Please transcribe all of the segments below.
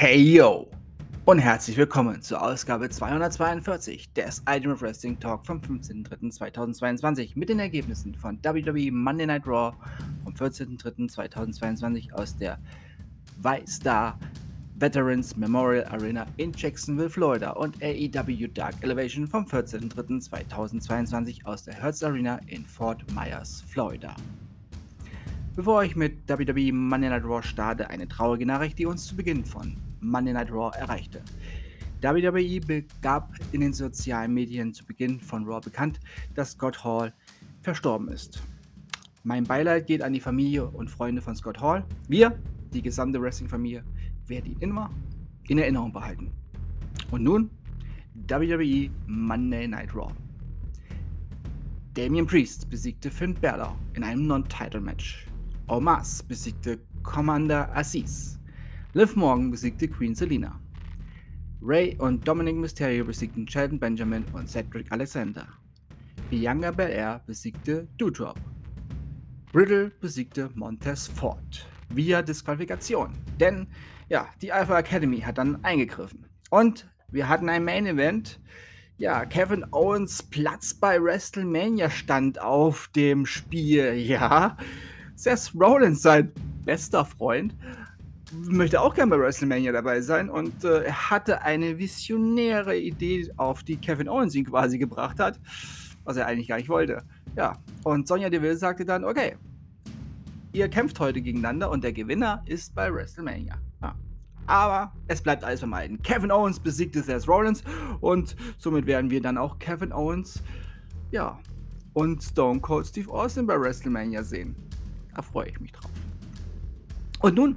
Hey yo! Und herzlich willkommen zur Ausgabe 242 des Ultimate Wrestling Talk vom 15.03.2022 mit den Ergebnissen von WWE Monday Night Raw vom 14.03.2022 aus der Y-Star Veterans Memorial Arena in Jacksonville, Florida und AEW Dark Elevation vom 14.03.2022 aus der Hertz Arena in Fort Myers, Florida. Bevor ich mit WWE Monday Night Raw starte, eine traurige Nachricht, die uns zu Beginn von Monday Night Raw erreichte. WWE gab in den sozialen Medien zu Beginn von Raw bekannt, dass Scott Hall verstorben ist. Mein Beileid geht an die Familie und Freunde von Scott Hall. Wir, die gesamte Wrestling-Familie, werden ihn immer in Erinnerung behalten. Und nun WWE Monday Night Raw. Damian Priest besiegte Finn Balor in einem Non-Title-Match. Omas besiegte Commander Aziz. Liv Morgan besiegte Queen Selina. Ray und Dominic Mysterio besiegten Sheldon Benjamin und Cedric Alexander. Bianca Belair besiegte Doudrop. Riddle besiegte Montez Ford via Disqualifikation. Denn ja, die Alpha Academy hat dann eingegriffen. Und wir hatten ein Main Event. Ja, Kevin Owens Platz bei WrestleMania stand auf dem Spiel. Ja, Seth Rollins, sein bester Freund, möchte auch gerne bei WrestleMania dabei sein und äh, er hatte eine visionäre Idee, auf die Kevin Owens ihn quasi gebracht hat, was er eigentlich gar nicht wollte. Ja, und Sonja Deville sagte dann, okay, ihr kämpft heute gegeneinander und der Gewinner ist bei WrestleMania. Ja. Aber es bleibt alles beim Alten. Kevin Owens besiegte Seth Rollins und somit werden wir dann auch Kevin Owens, ja, und Stone Cold Steve Austin bei WrestleMania sehen. Da freue ich mich drauf. Und nun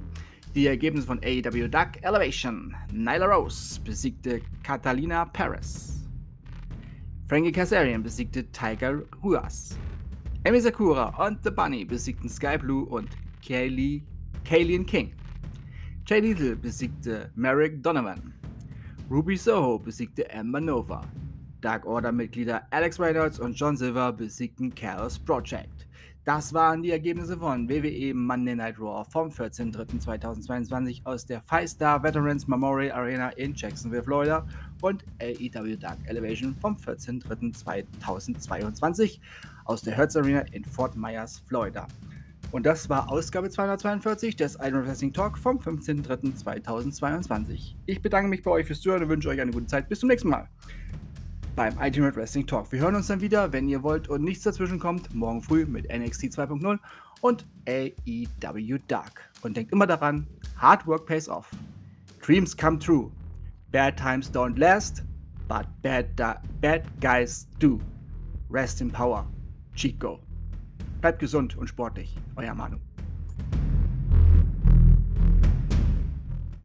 die Ergebnisse von AEW Dark Elevation. Nyla Rose besiegte Catalina Perez. Frankie Kazarian besiegte Tiger Ruas. Amy Sakura und The Bunny besiegten Sky Blue und Kaylee, Kaylin King. Jay Little besiegte Merrick Donovan. Ruby Soho besiegte Amber Nova. Dark Order-Mitglieder Alex Reynolds und John Silver besiegten Chaos Project. Das waren die Ergebnisse von WWE Monday Night Raw vom 14.03.2022 aus der Five Star Veterans Memorial Arena in Jacksonville, Florida und AEW Dark Elevation vom 14.03.2022 aus der Hertz Arena in Fort Myers, Florida. Und das war Ausgabe 242 des Iron Wrestling Talk vom 15.03.2022. Ich bedanke mich bei euch fürs Zuhören und wünsche euch eine gute Zeit. Bis zum nächsten Mal beim Ultimate Wrestling Talk. Wir hören uns dann wieder, wenn ihr wollt und nichts dazwischen kommt, morgen früh mit NXT 2.0 und AEW Dark. Und denkt immer daran, Hard Work pays off. Dreams come true. Bad times don't last, but bad, bad guys do. Rest in power. Chico. Bleibt gesund und sportlich. Euer Manu.